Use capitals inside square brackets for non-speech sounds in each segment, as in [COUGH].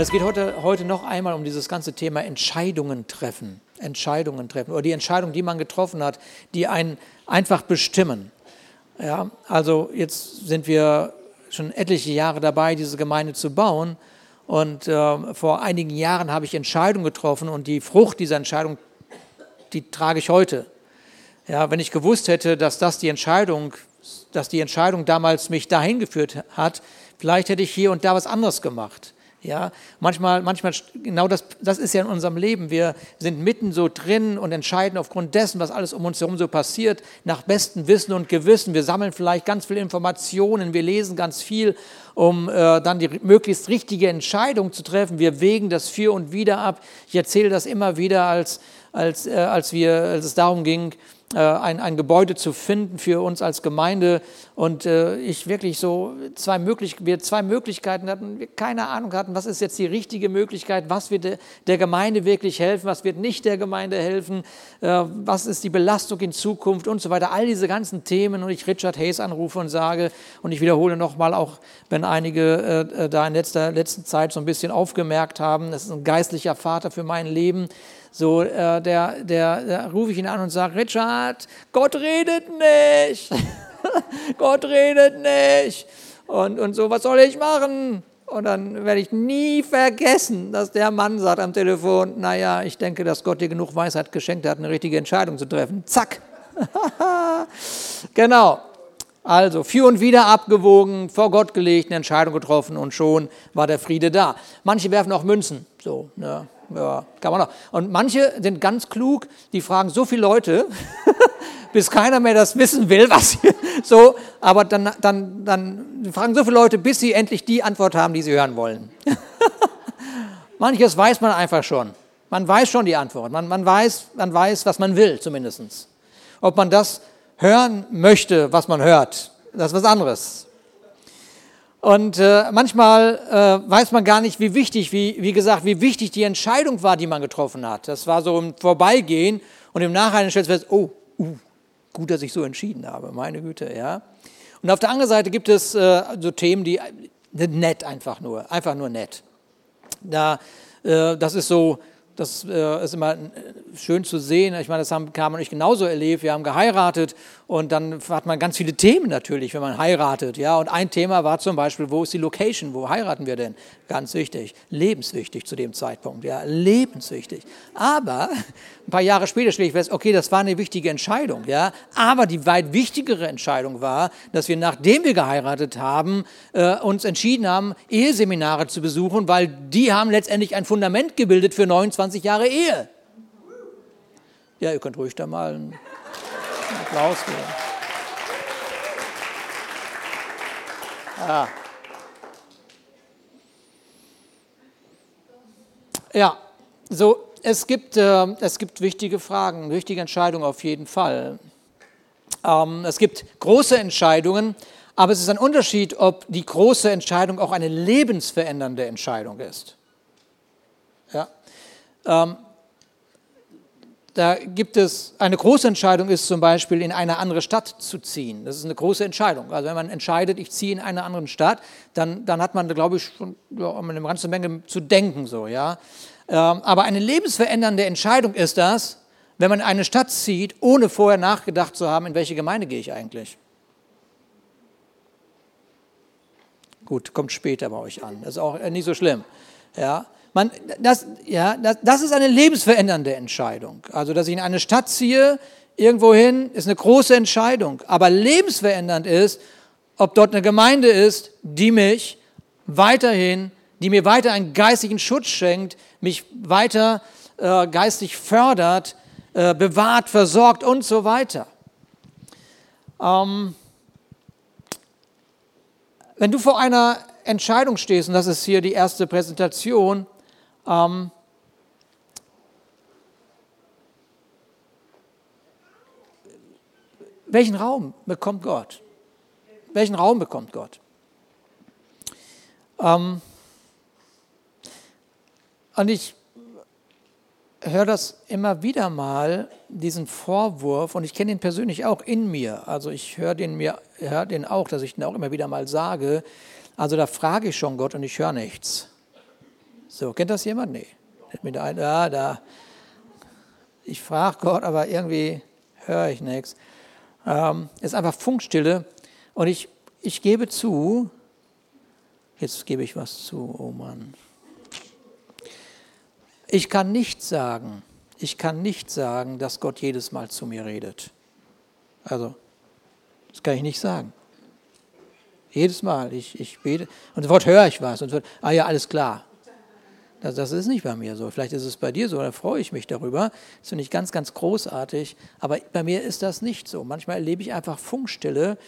Es geht heute, heute noch einmal um dieses ganze Thema Entscheidungen treffen. Entscheidungen treffen oder die Entscheidung, die man getroffen hat, die einen einfach bestimmen. Ja, also jetzt sind wir schon etliche Jahre dabei, diese Gemeinde zu bauen. Und äh, vor einigen Jahren habe ich Entscheidungen getroffen und die Frucht dieser Entscheidung, die trage ich heute. Ja, wenn ich gewusst hätte, dass das die Entscheidung, dass die Entscheidung damals mich dahin geführt hat, vielleicht hätte ich hier und da was anderes gemacht. Ja, manchmal, manchmal, genau das, das ist ja in unserem Leben. Wir sind mitten so drin und entscheiden aufgrund dessen, was alles um uns herum so passiert, nach bestem Wissen und Gewissen. Wir sammeln vielleicht ganz viele Informationen, wir lesen ganz viel, um äh, dann die möglichst richtige Entscheidung zu treffen. Wir wägen das für und wieder ab. Ich erzähle das immer wieder, als, als, äh, als, wir, als es darum ging, ein, ein Gebäude zu finden für uns als Gemeinde und äh, ich wirklich so zwei, möglich, wir zwei Möglichkeiten hatten, wir keine Ahnung hatten, was ist jetzt die richtige Möglichkeit, was wird der Gemeinde wirklich helfen, was wird nicht der Gemeinde helfen, äh, was ist die Belastung in Zukunft und so weiter. All diese ganzen Themen und ich Richard Hayes anrufe und sage und ich wiederhole nochmal, auch wenn einige äh, da in letzter letzten Zeit so ein bisschen aufgemerkt haben, das ist ein geistlicher Vater für mein Leben. So, äh, der, der, der rufe ich ihn an und sage, Richard, Gott redet nicht. [LAUGHS] Gott redet nicht. Und, und so, was soll ich machen? Und dann werde ich nie vergessen, dass der Mann sagt am Telefon, naja, ich denke, dass Gott dir genug Weisheit geschenkt hat, eine richtige Entscheidung zu treffen. Zack. [LAUGHS] genau. Also für und wieder abgewogen, vor Gott gelegt, eine Entscheidung getroffen und schon war der Friede da. Manche werfen auch Münzen. So, ne? ja, kann man auch. Und manche sind ganz klug, die fragen so viele Leute, [LAUGHS] bis keiner mehr das wissen will, was sie, [LAUGHS] so, aber dann, dann, dann fragen so viele Leute, bis sie endlich die Antwort haben, die sie hören wollen. [LAUGHS] Manches weiß man einfach schon. Man weiß schon die Antwort. Man, man, weiß, man weiß, was man will, zumindest. Ob man das hören möchte, was man hört, das ist was anderes. Und äh, manchmal äh, weiß man gar nicht, wie wichtig, wie, wie gesagt, wie wichtig die Entscheidung war, die man getroffen hat. Das war so im Vorbeigehen und im Nachhinein stellt man fest, oh, uh, gut, dass ich so entschieden habe, meine Güte, ja. Und auf der anderen Seite gibt es äh, so Themen, die äh, nett einfach nur, einfach nur nett. Da, äh, das ist so, das äh, ist immer schön zu sehen. Ich meine, das haben Carmen und ich genauso erlebt. Wir haben geheiratet und dann hat man ganz viele Themen natürlich, wenn man heiratet. Ja? Und ein Thema war zum Beispiel, wo ist die Location? Wo heiraten wir denn? Ganz wichtig, lebenswichtig zu dem Zeitpunkt. Ja, lebenswichtig. Aber [LAUGHS] ein paar Jahre später stelle ich fest, okay, das war eine wichtige Entscheidung. Ja? Aber die weit wichtigere Entscheidung war, dass wir, nachdem wir geheiratet haben, äh, uns entschieden haben, Eheseminare zu besuchen, weil die haben letztendlich ein Fundament gebildet für 29 Jahre Ehe. Ja, ihr könnt ruhig da mal Applaus geben. Ja. Ja, so, es gibt, äh, es gibt wichtige Fragen, wichtige Entscheidungen auf jeden Fall. Ähm, es gibt große Entscheidungen, aber es ist ein Unterschied, ob die große Entscheidung auch eine lebensverändernde Entscheidung ist. Ja. Ähm, da gibt es eine große Entscheidung, ist zum Beispiel in eine andere Stadt zu ziehen. Das ist eine große Entscheidung. Also wenn man entscheidet, ich ziehe in eine andere Stadt, dann, dann hat man, glaube ich, schon ja, eine ganze Menge zu denken. So, ja. Ähm, aber eine lebensverändernde Entscheidung ist das, wenn man in eine Stadt zieht, ohne vorher nachgedacht zu haben, in welche Gemeinde gehe ich eigentlich. Gut, kommt später bei euch an. Das ist auch nicht so schlimm. Ja. Man, das, ja, das, das ist eine lebensverändernde Entscheidung. Also, dass ich in eine Stadt ziehe, irgendwohin, ist eine große Entscheidung. Aber lebensverändernd ist, ob dort eine Gemeinde ist, die mich weiterhin, die mir weiter einen geistigen Schutz schenkt, mich weiter äh, geistig fördert, äh, bewahrt, versorgt und so weiter. Ähm, wenn du vor einer Entscheidung stehst, und das ist hier die erste Präsentation, ähm, welchen Raum bekommt Gott? Welchen Raum bekommt Gott? Ähm, und ich höre das immer wieder mal, diesen Vorwurf, und ich kenne ihn persönlich auch in mir. Also ich höre den, mir, höre den auch, dass ich den auch immer wieder mal sage. Also da frage ich schon Gott und ich höre nichts. So, kennt das jemand? Nee. Mit ein, ja, da. Ich frage Gott, aber irgendwie höre ich nichts. Ähm, ist einfach Funkstille. Und ich, ich gebe zu, jetzt gebe ich was zu, oh Mann. Ich kann nicht sagen, ich kann nicht sagen, dass Gott jedes Mal zu mir redet. Also, das kann ich nicht sagen. Jedes Mal, ich, ich bete und sofort höre ich was und sofort, ah ja, alles klar. Das, das ist nicht bei mir so. Vielleicht ist es bei dir so, da freue ich mich darüber. Das finde ich ganz, ganz großartig. Aber bei mir ist das nicht so. Manchmal erlebe ich einfach Funkstille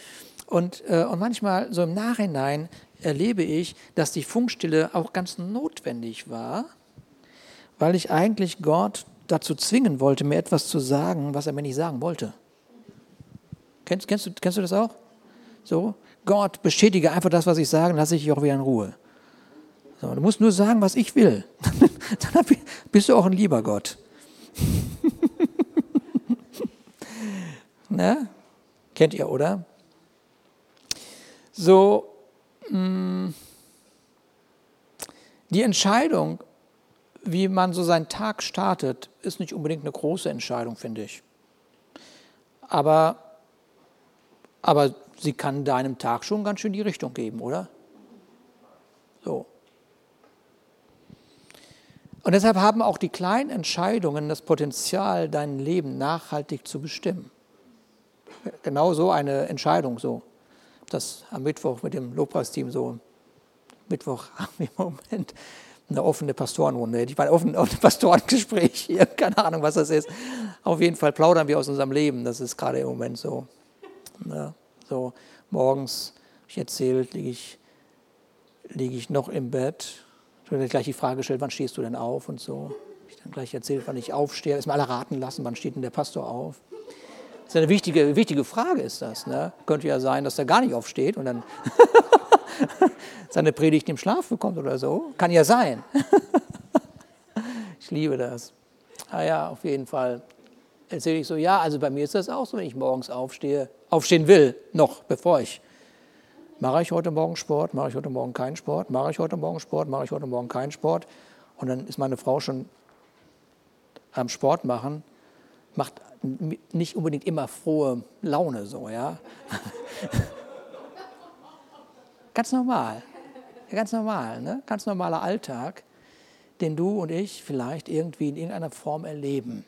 und, äh, und manchmal so im Nachhinein erlebe ich, dass die Funkstille auch ganz notwendig war, weil ich eigentlich Gott dazu zwingen wollte, mir etwas zu sagen, was er mir nicht sagen wollte. Kennst, kennst, du, kennst du das auch? So, Gott, bestätige einfach das, was ich sage, lasse ich dich auch wieder in Ruhe. So, du musst nur sagen, was ich will. [LAUGHS] dann bist du auch ein lieber Gott. [LAUGHS] ne? Kennt ihr, oder? So, mh, mm, die Entscheidung, wie man so seinen Tag startet, ist nicht unbedingt eine große Entscheidung, finde ich. Aber, aber sie kann deinem Tag schon ganz schön die Richtung geben, oder? Und deshalb haben auch die kleinen Entscheidungen das Potenzial, dein Leben nachhaltig zu bestimmen. Genau so eine Entscheidung so. Das am Mittwoch mit dem Lobpreisteam so. Mittwoch [LAUGHS] haben wir im Moment eine offene Pastorenrunde. Ich meine, offen, offene Pastorengespräch hier, [LAUGHS] keine Ahnung, was das ist. Auf jeden Fall plaudern wir aus unserem Leben. Das ist gerade im Moment so. Ja. So, morgens, ich erzählt, liege ich, lieg ich noch im Bett. Ich habe gleich die Frage gestellt, wann stehst du denn auf und so. Ich dann gleich erzählt, wann ich aufstehe. Erstmal alle raten lassen, wann steht denn der Pastor auf. Das ist eine wichtige, wichtige Frage, ist das. Ne? Könnte ja sein, dass er gar nicht aufsteht und dann [LAUGHS] seine Predigt im Schlaf bekommt oder so. Kann ja sein. [LAUGHS] ich liebe das. Ah ja, auf jeden Fall erzähle ich so, ja, also bei mir ist das auch so, wenn ich morgens aufstehe, aufstehen will, noch bevor ich. Mache ich heute Morgen Sport, mache ich heute Morgen keinen Sport, mache ich heute Morgen Sport, mache ich heute Morgen keinen Sport. Und dann ist meine Frau schon am Sport machen, macht nicht unbedingt immer frohe Laune so, ja. [LAUGHS] ganz normal, ganz normal, ne? ganz normaler Alltag, den du und ich vielleicht irgendwie in irgendeiner Form erleben.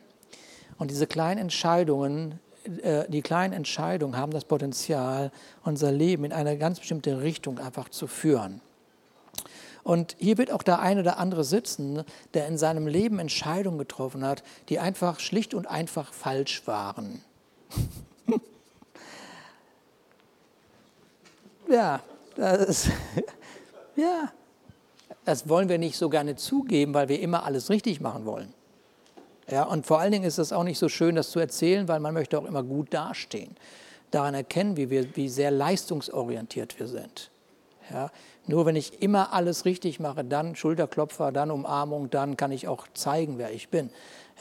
Und diese kleinen Entscheidungen, die kleinen Entscheidungen haben das Potenzial, unser Leben in eine ganz bestimmte Richtung einfach zu führen. Und hier wird auch der eine oder andere sitzen, der in seinem Leben Entscheidungen getroffen hat, die einfach schlicht und einfach falsch waren. [LAUGHS] ja, das ist, [LAUGHS] ja, das wollen wir nicht so gerne zugeben, weil wir immer alles richtig machen wollen. Ja, und vor allen Dingen ist es auch nicht so schön, das zu erzählen, weil man möchte auch immer gut dastehen. Daran erkennen wir, wie sehr leistungsorientiert wir sind. Ja, nur wenn ich immer alles richtig mache, dann Schulterklopfer, dann Umarmung, dann kann ich auch zeigen, wer ich bin.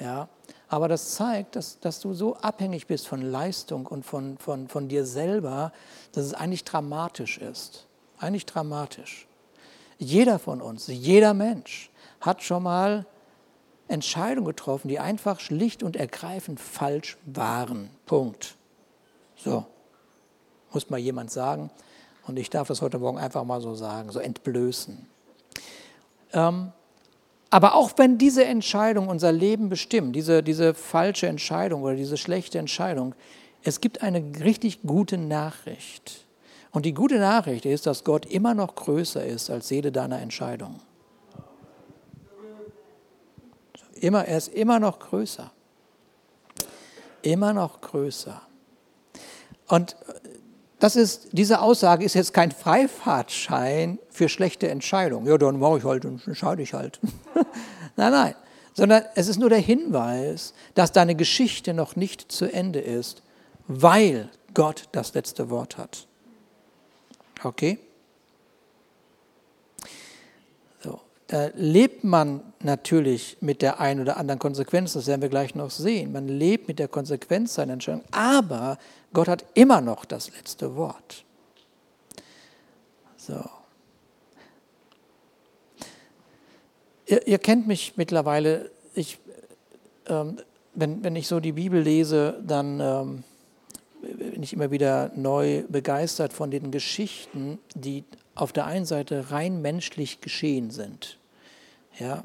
Ja, aber das zeigt, dass, dass du so abhängig bist von Leistung und von, von, von dir selber, dass es eigentlich dramatisch ist. Eigentlich dramatisch. Jeder von uns, jeder Mensch hat schon mal Entscheidungen getroffen, die einfach schlicht und ergreifend falsch waren. Punkt. So, muss mal jemand sagen. Und ich darf das heute Morgen einfach mal so sagen, so entblößen. Ähm, aber auch wenn diese Entscheidung unser Leben bestimmt, diese, diese falsche Entscheidung oder diese schlechte Entscheidung, es gibt eine richtig gute Nachricht. Und die gute Nachricht ist, dass Gott immer noch größer ist als jede deiner Entscheidungen. Immer, er ist immer noch größer. Immer noch größer. Und das ist, diese Aussage ist jetzt kein Freifahrtschein für schlechte Entscheidungen. Ja, dann mache ich halt und entscheide ich halt. [LAUGHS] nein, nein. Sondern es ist nur der Hinweis, dass deine Geschichte noch nicht zu Ende ist, weil Gott das letzte Wort hat. Okay? Da lebt man natürlich mit der einen oder anderen Konsequenz, das werden wir gleich noch sehen. Man lebt mit der Konsequenz seiner Entscheidung, aber Gott hat immer noch das letzte Wort. So. ihr, ihr, kennt mich mittlerweile. Ich, ähm, wenn, wenn ich so die Bibel lese, dann ähm, bin ich immer wieder neu begeistert von den Geschichten, die auf der einen Seite rein menschlich geschehen sind. Ja,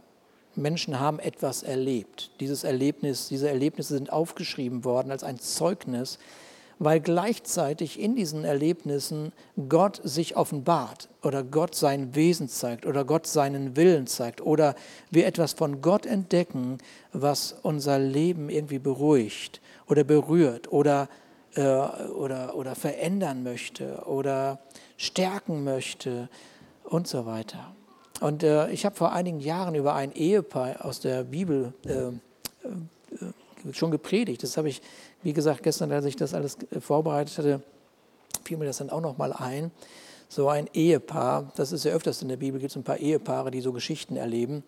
Menschen haben etwas erlebt. Dieses Erlebnis, diese Erlebnisse sind aufgeschrieben worden als ein Zeugnis, weil gleichzeitig in diesen Erlebnissen Gott sich offenbart oder Gott sein Wesen zeigt oder Gott seinen Willen zeigt oder wir etwas von Gott entdecken, was unser Leben irgendwie beruhigt oder berührt oder, äh, oder, oder verändern möchte oder stärken möchte und so weiter. Und äh, ich habe vor einigen Jahren über ein Ehepaar aus der Bibel äh, äh, schon gepredigt. Das habe ich, wie gesagt, gestern, als ich das alles äh, vorbereitet hatte, fiel mir das dann auch nochmal ein. So ein Ehepaar, das ist ja öfters in der Bibel, gibt es ein paar Ehepaare, die so Geschichten erleben.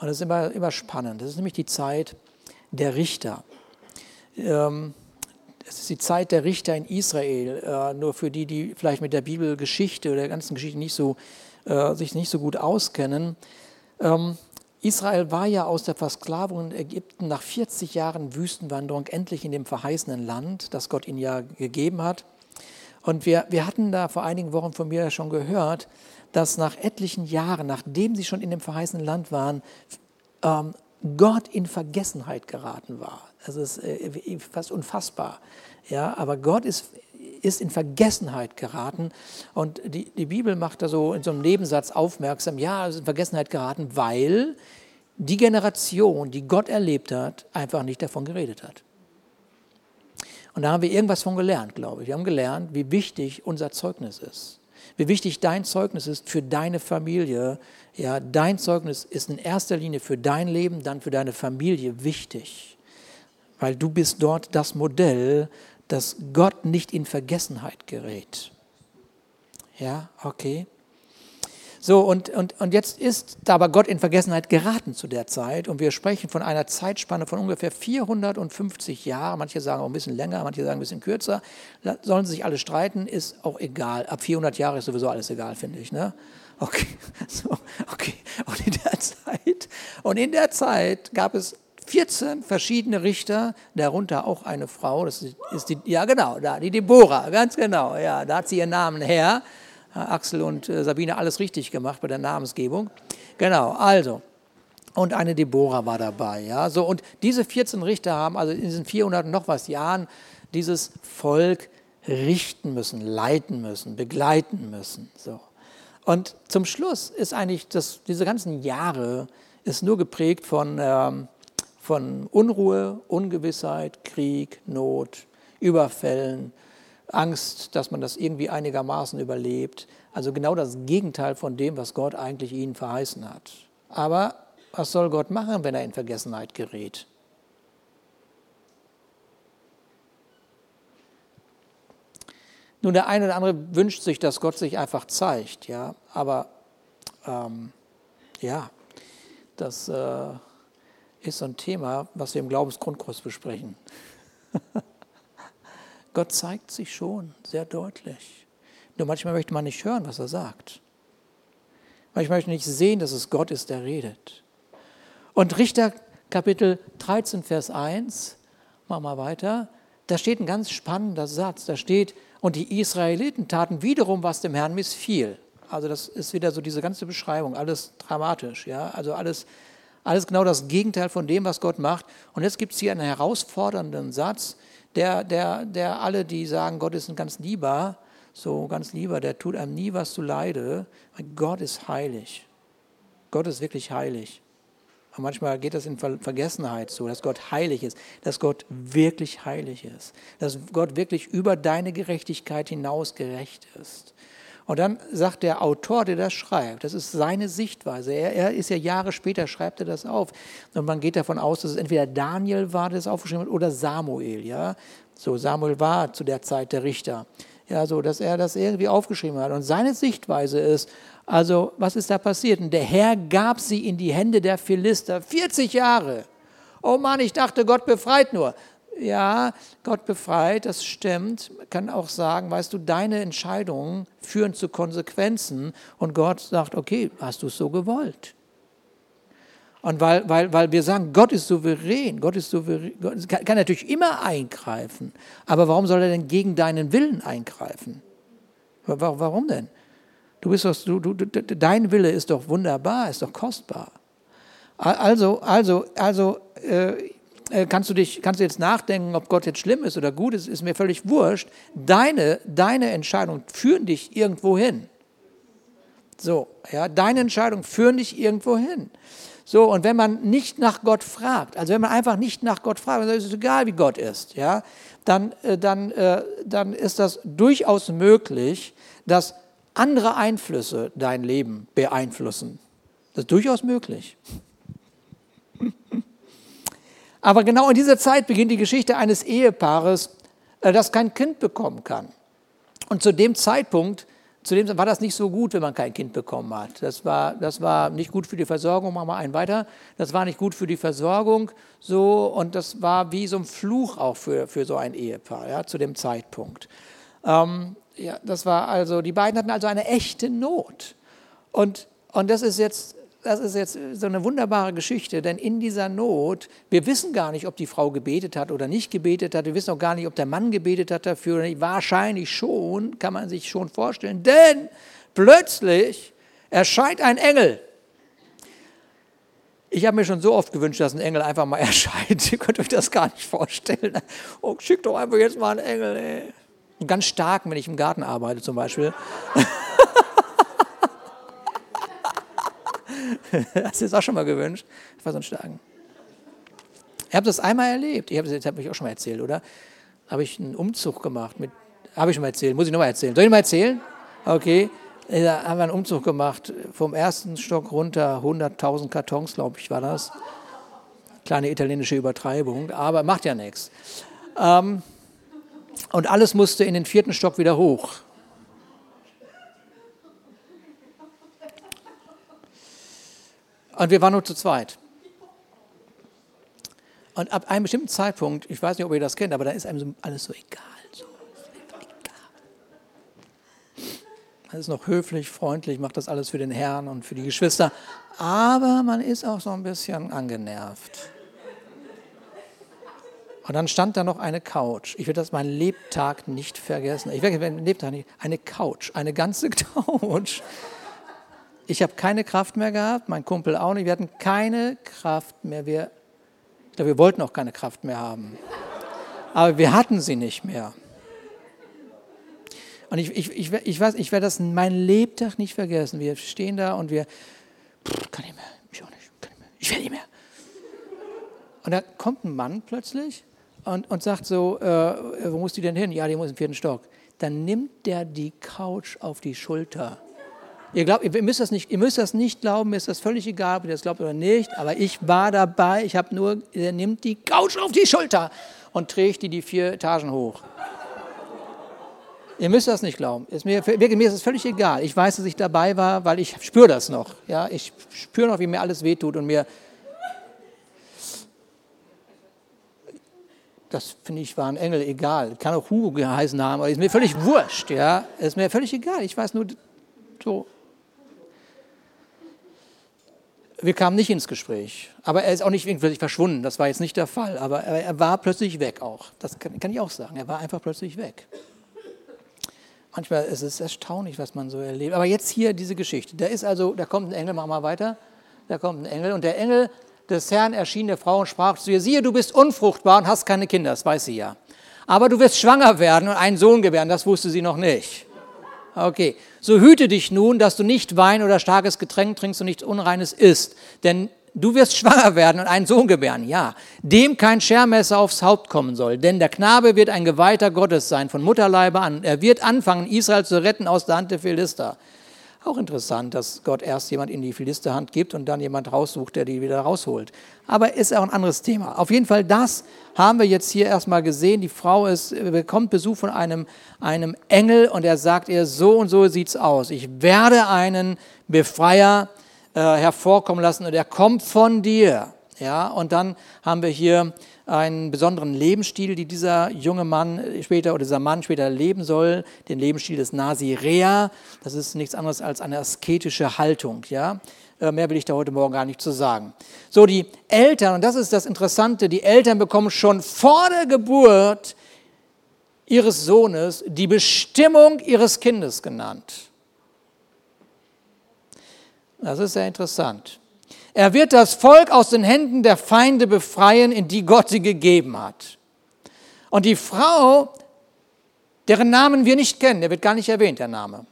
Und das ist immer, immer spannend. Das ist nämlich die Zeit der Richter. Ähm, es ist die Zeit der Richter in Israel. Äh, nur für die, die vielleicht mit der Bibelgeschichte oder der ganzen Geschichte nicht so äh, sich nicht so gut auskennen. Ähm, Israel war ja aus der Versklavung in Ägypten nach 40 Jahren Wüstenwanderung endlich in dem verheißenen Land, das Gott ihnen ja gegeben hat. Und wir, wir hatten da vor einigen Wochen von mir schon gehört, dass nach etlichen Jahren, nachdem sie schon in dem verheißenen Land waren, ähm, Gott in Vergessenheit geraten war. Das ist äh, fast unfassbar. Ja, aber Gott ist ist in Vergessenheit geraten. Und die, die Bibel macht da so in so einem Nebensatz aufmerksam, ja, es ist in Vergessenheit geraten, weil die Generation, die Gott erlebt hat, einfach nicht davon geredet hat. Und da haben wir irgendwas von gelernt, glaube ich. Wir haben gelernt, wie wichtig unser Zeugnis ist. Wie wichtig dein Zeugnis ist für deine Familie. Ja, dein Zeugnis ist in erster Linie für dein Leben, dann für deine Familie wichtig. Weil du bist dort das Modell, dass Gott nicht in Vergessenheit gerät. Ja, okay. So, und, und, und jetzt ist aber Gott in Vergessenheit geraten zu der Zeit. Und wir sprechen von einer Zeitspanne von ungefähr 450 Jahren. Manche sagen auch ein bisschen länger, manche sagen ein bisschen kürzer. Sollen sich alle streiten, ist auch egal. Ab 400 Jahren ist sowieso alles egal, finde ich. Ne? Okay, [LAUGHS] so, okay. Und in der Zeit, und in der Zeit gab es 14 verschiedene Richter, darunter auch eine Frau, das ist die, ja genau, da, die Deborah, ganz genau, ja, da hat sie ihren Namen her. Axel und äh, Sabine alles richtig gemacht bei der Namensgebung. Genau, also, und eine Deborah war dabei, ja, so, und diese 14 Richter haben also in diesen 400 und noch was Jahren dieses Volk richten müssen, leiten müssen, begleiten müssen, so. Und zum Schluss ist eigentlich das, diese ganzen Jahre ist nur geprägt von ähm, von Unruhe, Ungewissheit, Krieg, Not, Überfällen, Angst, dass man das irgendwie einigermaßen überlebt. Also genau das Gegenteil von dem, was Gott eigentlich ihnen verheißen hat. Aber was soll Gott machen, wenn er in Vergessenheit gerät? Nun, der eine oder andere wünscht sich, dass Gott sich einfach zeigt, ja, aber ähm, ja, das äh, ist so ein Thema, was wir im Glaubensgrundkurs besprechen. [LAUGHS] Gott zeigt sich schon sehr deutlich. Nur manchmal möchte man nicht hören, was er sagt. Manchmal möchte man nicht sehen, dass es Gott ist, der redet. Und Richter Kapitel 13, Vers 1, machen wir weiter, da steht ein ganz spannender Satz. Da steht, und die Israeliten taten wiederum, was dem Herrn missfiel. Also das ist wieder so diese ganze Beschreibung, alles dramatisch, ja, also alles alles genau das Gegenteil von dem, was Gott macht. Und jetzt gibt es hier einen herausfordernden Satz, der, der, der alle, die sagen, Gott ist ein ganz lieber, so ganz lieber, der tut einem nie was zu leide. Gott ist heilig. Gott ist wirklich heilig. Und manchmal geht das in Vergessenheit so, dass Gott heilig ist, dass Gott wirklich heilig ist, dass Gott wirklich über deine Gerechtigkeit hinaus gerecht ist. Und dann sagt der Autor, der das schreibt, das ist seine Sichtweise. Er, er, ist ja Jahre später, schreibt er das auf. Und man geht davon aus, dass es entweder Daniel war, der das aufgeschrieben hat, oder Samuel. Ja? So, Samuel war zu der Zeit der Richter. Ja, so, dass er das irgendwie aufgeschrieben hat. Und seine Sichtweise ist, also, was ist da passiert? Und der Herr gab sie in die Hände der Philister. 40 Jahre. Oh Mann, ich dachte, Gott befreit nur ja, Gott befreit, das stimmt. Man kann auch sagen, weißt du, deine Entscheidungen führen zu Konsequenzen und Gott sagt, okay, hast du es so gewollt? Und weil, weil, weil wir sagen, Gott ist souverän, Gott ist souverän, Gott kann, kann natürlich immer eingreifen. Aber warum soll er denn gegen deinen Willen eingreifen? Warum denn? Du bist doch, du, du, dein Wille ist doch wunderbar, ist doch kostbar. Also, also, also äh, äh, kannst du dich, kannst du jetzt nachdenken, ob Gott jetzt schlimm ist oder gut ist, ist mir völlig wurscht. Deine, deine Entscheidungen führen dich irgendwo hin. So, ja, deine Entscheidungen führen dich irgendwo hin. So, und wenn man nicht nach Gott fragt, also wenn man einfach nicht nach Gott fragt, dann ist es egal, wie Gott ist, ja, dann, äh, dann, äh, dann ist das durchaus möglich, dass andere Einflüsse dein Leben beeinflussen. Das ist durchaus möglich. [LAUGHS] Aber genau in dieser Zeit beginnt die Geschichte eines Ehepaares, äh, das kein Kind bekommen kann. Und zu dem Zeitpunkt zu dem war das nicht so gut, wenn man kein Kind bekommen hat. Das war, das war nicht gut für die Versorgung, machen wir einen weiter. Das war nicht gut für die Versorgung so und das war wie so ein Fluch auch für, für so ein Ehepaar ja, zu dem Zeitpunkt. Ähm, ja, das war also, die beiden hatten also eine echte Not. Und, und das ist jetzt das ist jetzt so eine wunderbare Geschichte, denn in dieser Not, wir wissen gar nicht, ob die Frau gebetet hat oder nicht gebetet hat, wir wissen auch gar nicht, ob der Mann gebetet hat dafür, wahrscheinlich schon, kann man sich schon vorstellen, denn plötzlich erscheint ein Engel. Ich habe mir schon so oft gewünscht, dass ein Engel einfach mal [LAUGHS] erscheint. Ihr könnt euch das gar nicht vorstellen. Oh, schick doch einfach jetzt mal einen Engel. Ey. Ganz stark, wenn ich im Garten arbeite zum Beispiel. [LAUGHS] Hast du das auch schon mal gewünscht? Das war so ein Starken. Ich habe das einmal erlebt. Ich habe das hab ich auch schon mal erzählt, oder? Habe ich einen Umzug gemacht mit. Habe ich schon mal erzählt. Muss ich nochmal erzählen? Soll ich mal erzählen? Okay. Da haben wir einen Umzug gemacht. Vom ersten Stock runter 100.000 Kartons, glaube ich, war das. Kleine italienische Übertreibung, aber macht ja nichts. Ähm, und alles musste in den vierten Stock wieder hoch. Und wir waren nur zu zweit. Und ab einem bestimmten Zeitpunkt, ich weiß nicht, ob ihr das kennt, aber da ist einem so alles so egal. So. Man ist noch höflich, freundlich, macht das alles für den Herrn und für die Geschwister. Aber man ist auch so ein bisschen angenervt. Und dann stand da noch eine Couch. Ich werde das meinen Lebtag nicht vergessen. Ich werde meinen Lebtag nicht. Eine Couch, eine ganze [LAUGHS] Couch. Ich habe keine Kraft mehr gehabt, mein Kumpel auch nicht. Wir hatten keine Kraft mehr. Wir, ich glaube, wir wollten auch keine Kraft mehr haben. Aber wir hatten sie nicht mehr. Und ich, ich, ich, ich weiß, ich werde das mein Lebtag nicht vergessen. Wir stehen da und wir, pff, kann ich mehr, ich auch nicht, kann ich mehr, ich will nicht mehr. Und da kommt ein Mann plötzlich und, und sagt so, äh, wo muss die denn hin? Ja, die muss im vierten Stock. Dann nimmt der die Couch auf die Schulter Ihr, glaubt, ihr, müsst das nicht, ihr müsst das nicht glauben, mir ist das völlig egal, ob ihr das glaubt oder nicht, aber ich war dabei, ich habe nur, er nimmt die Couch auf die Schulter und trägt die die vier Etagen hoch. Ihr müsst das nicht glauben. Ist mir, mir ist es völlig egal. Ich weiß, dass ich dabei war, weil ich spüre das noch. Ja, ich spüre noch, wie mir alles wehtut und mir. Das finde ich war ein Engel egal. Kann auch Hugo geheißen haben, aber ist mir völlig wurscht. Ja, ist mir völlig egal. Ich weiß nur so. Wir kamen nicht ins Gespräch. Aber er ist auch nicht plötzlich verschwunden. Das war jetzt nicht der Fall. Aber er war plötzlich weg auch. Das kann, kann ich auch sagen. Er war einfach plötzlich weg. Manchmal ist es erstaunlich, was man so erlebt. Aber jetzt hier diese Geschichte. Da ist also, da kommt ein Engel, mach mal weiter. Da kommt ein Engel und der Engel des Herrn erschien der Frau und sprach zu ihr, siehe, du bist unfruchtbar und hast keine Kinder, das weiß sie ja. Aber du wirst schwanger werden und einen Sohn gebären, das wusste sie noch nicht. Okay, so hüte dich nun, dass du nicht Wein oder starkes Getränk trinkst und nichts Unreines isst, denn du wirst schwanger werden und einen Sohn gebären, ja, dem kein Schermesser aufs Haupt kommen soll, denn der Knabe wird ein Geweihter Gottes sein, von Mutterleibe an. Er wird anfangen, Israel zu retten aus der Hand der Philister. Auch interessant, dass Gott erst jemand in die Philisterhand gibt und dann jemand raussucht, der die wieder rausholt. Aber ist auch ein anderes Thema. Auf jeden Fall, das haben wir jetzt hier erstmal gesehen. Die Frau ist, bekommt Besuch von einem, einem Engel und er sagt ihr, so und so sieht es aus. Ich werde einen Befreier äh, hervorkommen lassen und er kommt von dir. Ja, und dann haben wir hier einen besonderen Lebensstil, die dieser junge Mann später oder dieser Mann später leben soll, den Lebensstil des Nazirea. Das ist nichts anderes als eine asketische Haltung. Ja? Äh, mehr will ich da heute Morgen gar nicht zu sagen. So, die Eltern, und das ist das Interessante, die Eltern bekommen schon vor der Geburt ihres Sohnes die Bestimmung ihres Kindes genannt. Das ist sehr interessant. Er wird das Volk aus den Händen der Feinde befreien, in die Gott sie gegeben hat. Und die Frau, deren Namen wir nicht kennen, der wird gar nicht erwähnt, der Name,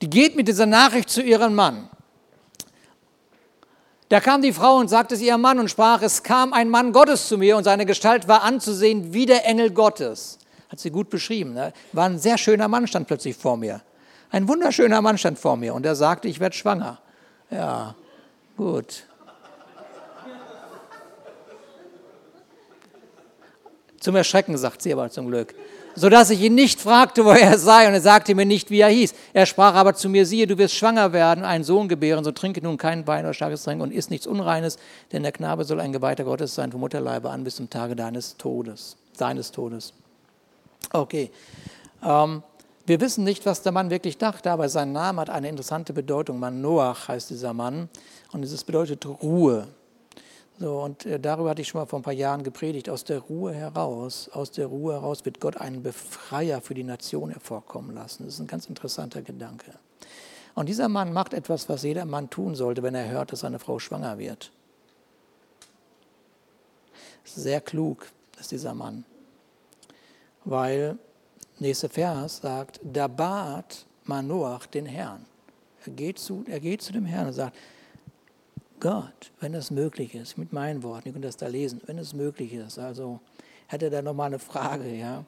die geht mit dieser Nachricht zu ihrem Mann. Da kam die Frau und sagte es ihrem Mann und sprach, es kam ein Mann Gottes zu mir und seine Gestalt war anzusehen wie der Engel Gottes. Hat sie gut beschrieben. Ne? War ein sehr schöner Mann, stand plötzlich vor mir. Ein wunderschöner Mann stand vor mir und er sagte, ich werde schwanger. Ja, gut. Zum Erschrecken, sagt sie aber zum Glück sodass ich ihn nicht fragte, wo er sei, und er sagte mir nicht, wie er hieß. Er sprach aber zu mir, siehe, du wirst schwanger werden, einen Sohn gebären, so trinke nun kein Wein oder starkes Trinken und isst nichts Unreines, denn der Knabe soll ein Geweihter Gottes sein vom Mutterleibe an bis zum Tage deines Todes, seines Todes. Okay. Ähm, wir wissen nicht, was der Mann wirklich dachte, aber sein Name hat eine interessante Bedeutung. Manoach heißt dieser Mann und es bedeutet Ruhe. So, und äh, darüber hatte ich schon mal vor ein paar Jahren gepredigt. Aus der Ruhe heraus, aus der Ruhe heraus wird Gott einen Befreier für die Nation hervorkommen lassen. Das ist ein ganz interessanter Gedanke. Und dieser Mann macht etwas, was jeder Mann tun sollte, wenn er hört, dass seine Frau schwanger wird. Sehr klug ist dieser Mann, weil nächster Vers sagt, da bat Manoach den Herrn. Er geht, zu, er geht zu dem Herrn und sagt, Gott, wenn es möglich ist, mit meinen Worten, ihr könnt das da lesen, wenn es möglich ist, also hätte da nochmal eine Frage, ja.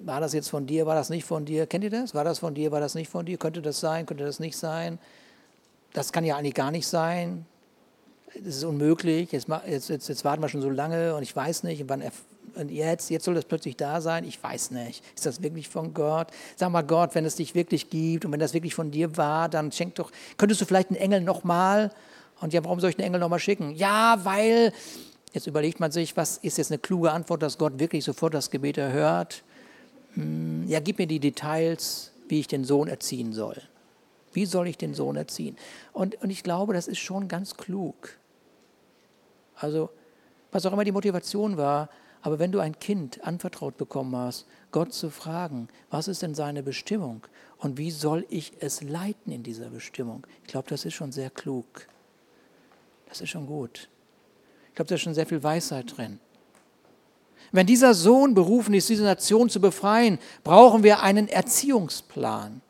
War das jetzt von dir, war das nicht von dir? Kennt ihr das? War das von dir, war das nicht von dir? Könnte das sein, könnte das nicht sein? Das kann ja eigentlich gar nicht sein. Das ist unmöglich. Jetzt, jetzt, jetzt, jetzt warten wir schon so lange und ich weiß nicht, wann und jetzt, jetzt soll das plötzlich da sein? Ich weiß nicht. Ist das wirklich von Gott? Sag mal Gott, wenn es dich wirklich gibt und wenn das wirklich von dir war, dann schenk doch, könntest du vielleicht einen Engel nochmal? Und ja, warum soll ich einen Engel nochmal schicken? Ja, weil, jetzt überlegt man sich, was ist jetzt eine kluge Antwort, dass Gott wirklich sofort das Gebet erhört? Hm, ja, gib mir die Details, wie ich den Sohn erziehen soll. Wie soll ich den Sohn erziehen? Und, und ich glaube, das ist schon ganz klug. Also, was auch immer die Motivation war, aber wenn du ein Kind anvertraut bekommen hast, Gott zu fragen, was ist denn seine Bestimmung und wie soll ich es leiten in dieser Bestimmung, ich glaube, das ist schon sehr klug. Das ist schon gut. Ich glaube, da ist schon sehr viel Weisheit drin. Wenn dieser Sohn berufen ist, diese Nation zu befreien, brauchen wir einen Erziehungsplan.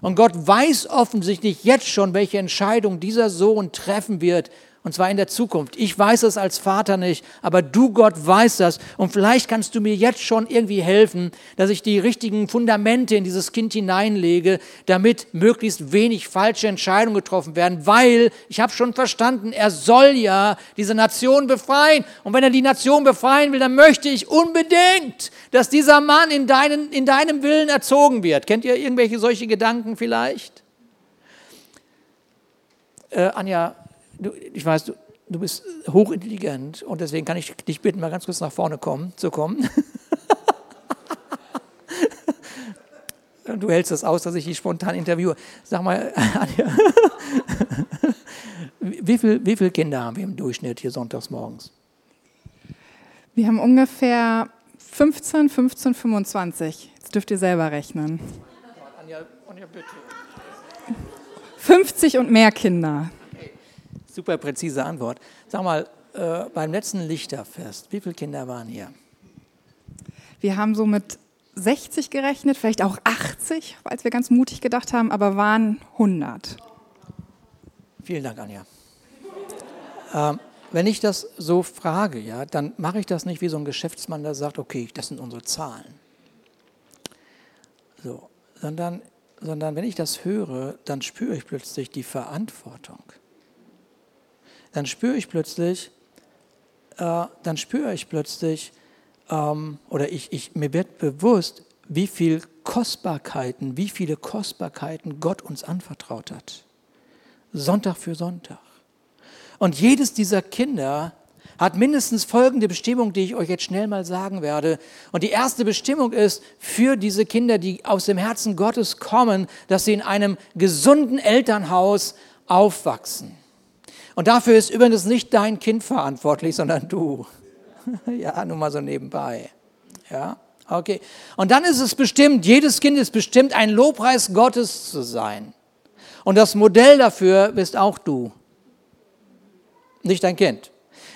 Und Gott weiß offensichtlich jetzt schon, welche Entscheidung dieser Sohn treffen wird und zwar in der Zukunft. Ich weiß es als Vater nicht, aber du, Gott, weißt das. Und vielleicht kannst du mir jetzt schon irgendwie helfen, dass ich die richtigen Fundamente in dieses Kind hineinlege, damit möglichst wenig falsche Entscheidungen getroffen werden. Weil ich habe schon verstanden, er soll ja diese Nation befreien. Und wenn er die Nation befreien will, dann möchte ich unbedingt, dass dieser Mann in, deinen, in deinem Willen erzogen wird. Kennt ihr irgendwelche solche Gedanken vielleicht? Äh, Anja, du, ich weiß, du, du bist hochintelligent und deswegen kann ich dich bitten, mal ganz kurz nach vorne kommen, zu kommen. [LAUGHS] du hältst das aus, dass ich dich spontan interviewe. Sag mal, [LAUGHS] Anja, [LAUGHS] wie, viel, wie viele Kinder haben wir im Durchschnitt hier sonntags morgens? Wir haben ungefähr 15, 15, 25. Jetzt dürft ihr selber rechnen. Anja, Anja bitte. 50 und mehr Kinder. Super präzise Antwort. Sag mal, äh, beim letzten Lichterfest, wie viele Kinder waren hier? Wir haben so mit 60 gerechnet, vielleicht auch 80, als wir ganz mutig gedacht haben, aber waren 100. Vielen Dank, Anja. Ähm, wenn ich das so frage, ja, dann mache ich das nicht wie so ein Geschäftsmann, der sagt, okay, das sind unsere Zahlen. So, sondern, sondern wenn ich das höre, dann spüre ich plötzlich die Verantwortung dann spüre ich plötzlich, äh, dann spüre ich plötzlich, ähm, oder ich, ich, mir wird bewusst, wie viel Kostbarkeiten, wie viele Kostbarkeiten Gott uns anvertraut hat. Sonntag für Sonntag. Und jedes dieser Kinder hat mindestens folgende Bestimmung, die ich euch jetzt schnell mal sagen werde. Und die erste Bestimmung ist für diese Kinder, die aus dem Herzen Gottes kommen, dass sie in einem gesunden Elternhaus aufwachsen. Und dafür ist übrigens nicht dein Kind verantwortlich, sondern du. [LAUGHS] ja, nur mal so nebenbei. Ja, okay. Und dann ist es bestimmt, jedes Kind ist bestimmt, ein Lobpreis Gottes zu sein. Und das Modell dafür bist auch du, nicht dein Kind.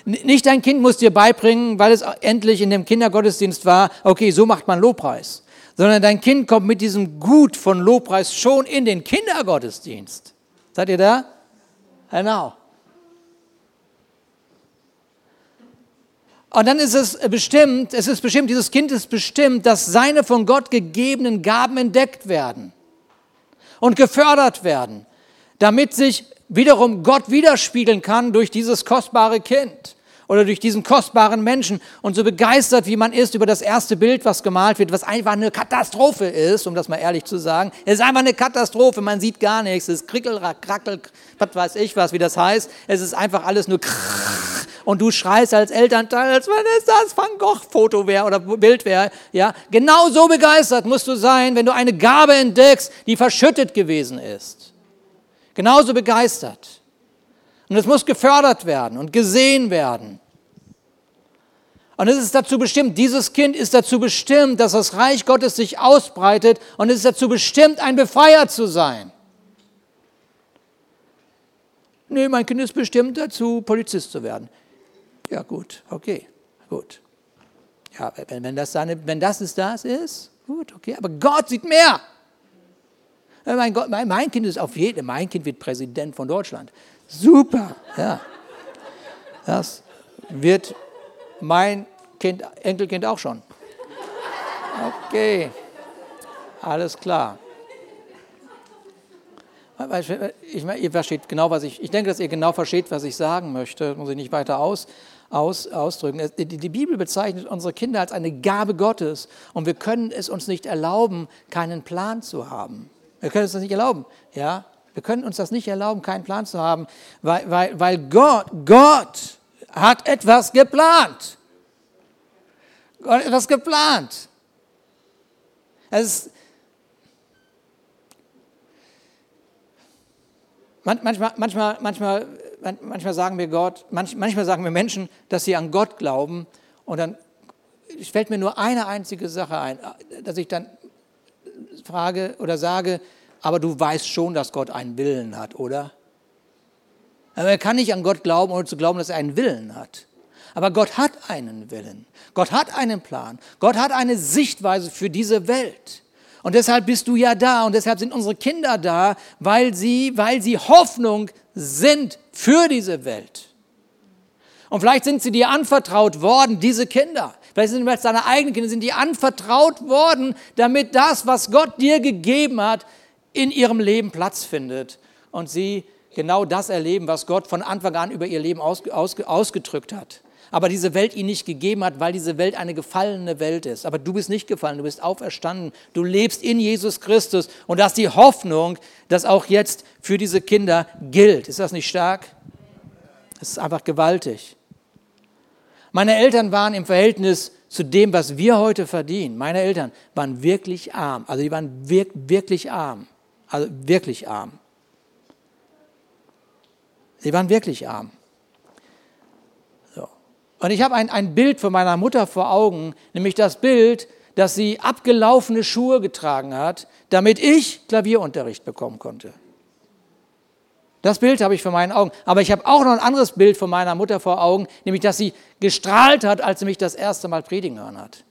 Nicht dein Kind muss dir beibringen, weil es endlich in dem Kindergottesdienst war, okay, so macht man Lobpreis. Sondern dein Kind kommt mit diesem Gut von Lobpreis schon in den Kindergottesdienst. Seid ihr da? Genau. Und dann ist es bestimmt, es ist bestimmt, dieses Kind ist bestimmt, dass seine von Gott gegebenen Gaben entdeckt werden und gefördert werden, damit sich wiederum Gott widerspiegeln kann durch dieses kostbare Kind oder durch diesen kostbaren Menschen und so begeistert, wie man ist über das erste Bild, was gemalt wird, was einfach eine Katastrophe ist, um das mal ehrlich zu sagen. Es ist einfach eine Katastrophe, man sieht gar nichts, es ist krickel, krackel, was weiß ich was, wie das heißt. Es ist einfach alles nur krrr, und du schreist als Elternteil, als wenn es das Van Gogh-Foto wäre oder Bild wäre. Ja? Genau so begeistert musst du sein, wenn du eine Gabe entdeckst, die verschüttet gewesen ist. Genauso begeistert. Und es muss gefördert werden und gesehen werden. Und es ist dazu bestimmt, dieses Kind ist dazu bestimmt, dass das Reich Gottes sich ausbreitet und es ist dazu bestimmt, ein Befreier zu sein. Nee, mein Kind ist bestimmt dazu, Polizist zu werden. Ja, gut, okay, gut. Ja, wenn, wenn, das, seine, wenn das ist, das ist, gut, okay. Aber Gott sieht mehr. Mein, Gott, mein, mein Kind ist auf jeden mein Kind wird Präsident von Deutschland. Super, ja. Das wird mein Kind, Enkelkind auch schon. Okay, alles klar. Ich, ihr versteht genau, was ich, ich denke, dass ihr genau versteht, was ich sagen möchte, muss ich nicht weiter aus, aus, ausdrücken. Die, die Bibel bezeichnet unsere Kinder als eine Gabe Gottes und wir können es uns nicht erlauben, keinen Plan zu haben. Wir können uns das nicht erlauben, ja. Wir können uns das nicht erlauben, keinen Plan zu haben, weil, weil, weil Gott, Gott hat etwas geplant. Gott hat etwas geplant. Es ist, manchmal, manchmal, manchmal manchmal sagen wir Gott, manchmal sagen wir Menschen, dass sie an Gott glauben und dann fällt mir nur eine einzige Sache ein, dass ich dann frage oder sage, aber du weißt schon, dass Gott einen Willen hat, oder? Aber er kann nicht an Gott glauben, ohne zu glauben, dass er einen Willen hat. Aber Gott hat einen Willen. Gott hat einen Plan. Gott hat eine Sichtweise für diese Welt. Und deshalb bist du ja da und deshalb sind unsere Kinder da, weil sie, weil sie Hoffnung sind für diese Welt. Und vielleicht sind sie dir anvertraut worden, diese Kinder. Vielleicht sind es deine eigenen Kinder, sind dir anvertraut worden, damit das, was Gott dir gegeben hat, in ihrem Leben Platz findet und sie genau das erleben, was Gott von Anfang an über ihr Leben ausge, ausge, ausgedrückt hat. Aber diese Welt ihnen nicht gegeben hat, weil diese Welt eine gefallene Welt ist. Aber du bist nicht gefallen, du bist auferstanden. Du lebst in Jesus Christus und das ist die Hoffnung, dass auch jetzt für diese Kinder gilt. Ist das nicht stark? Es ist einfach gewaltig. Meine Eltern waren im Verhältnis zu dem, was wir heute verdienen. Meine Eltern waren wirklich arm. Also die waren wirklich arm. Also wirklich arm. Sie waren wirklich arm. Und ich habe ein, ein Bild von meiner Mutter vor Augen, nämlich das Bild, dass sie abgelaufene Schuhe getragen hat, damit ich Klavierunterricht bekommen konnte. Das Bild habe ich vor meinen Augen. Aber ich habe auch noch ein anderes Bild von meiner Mutter vor Augen, nämlich dass sie gestrahlt hat, als sie mich das erste Mal predigen hören hat.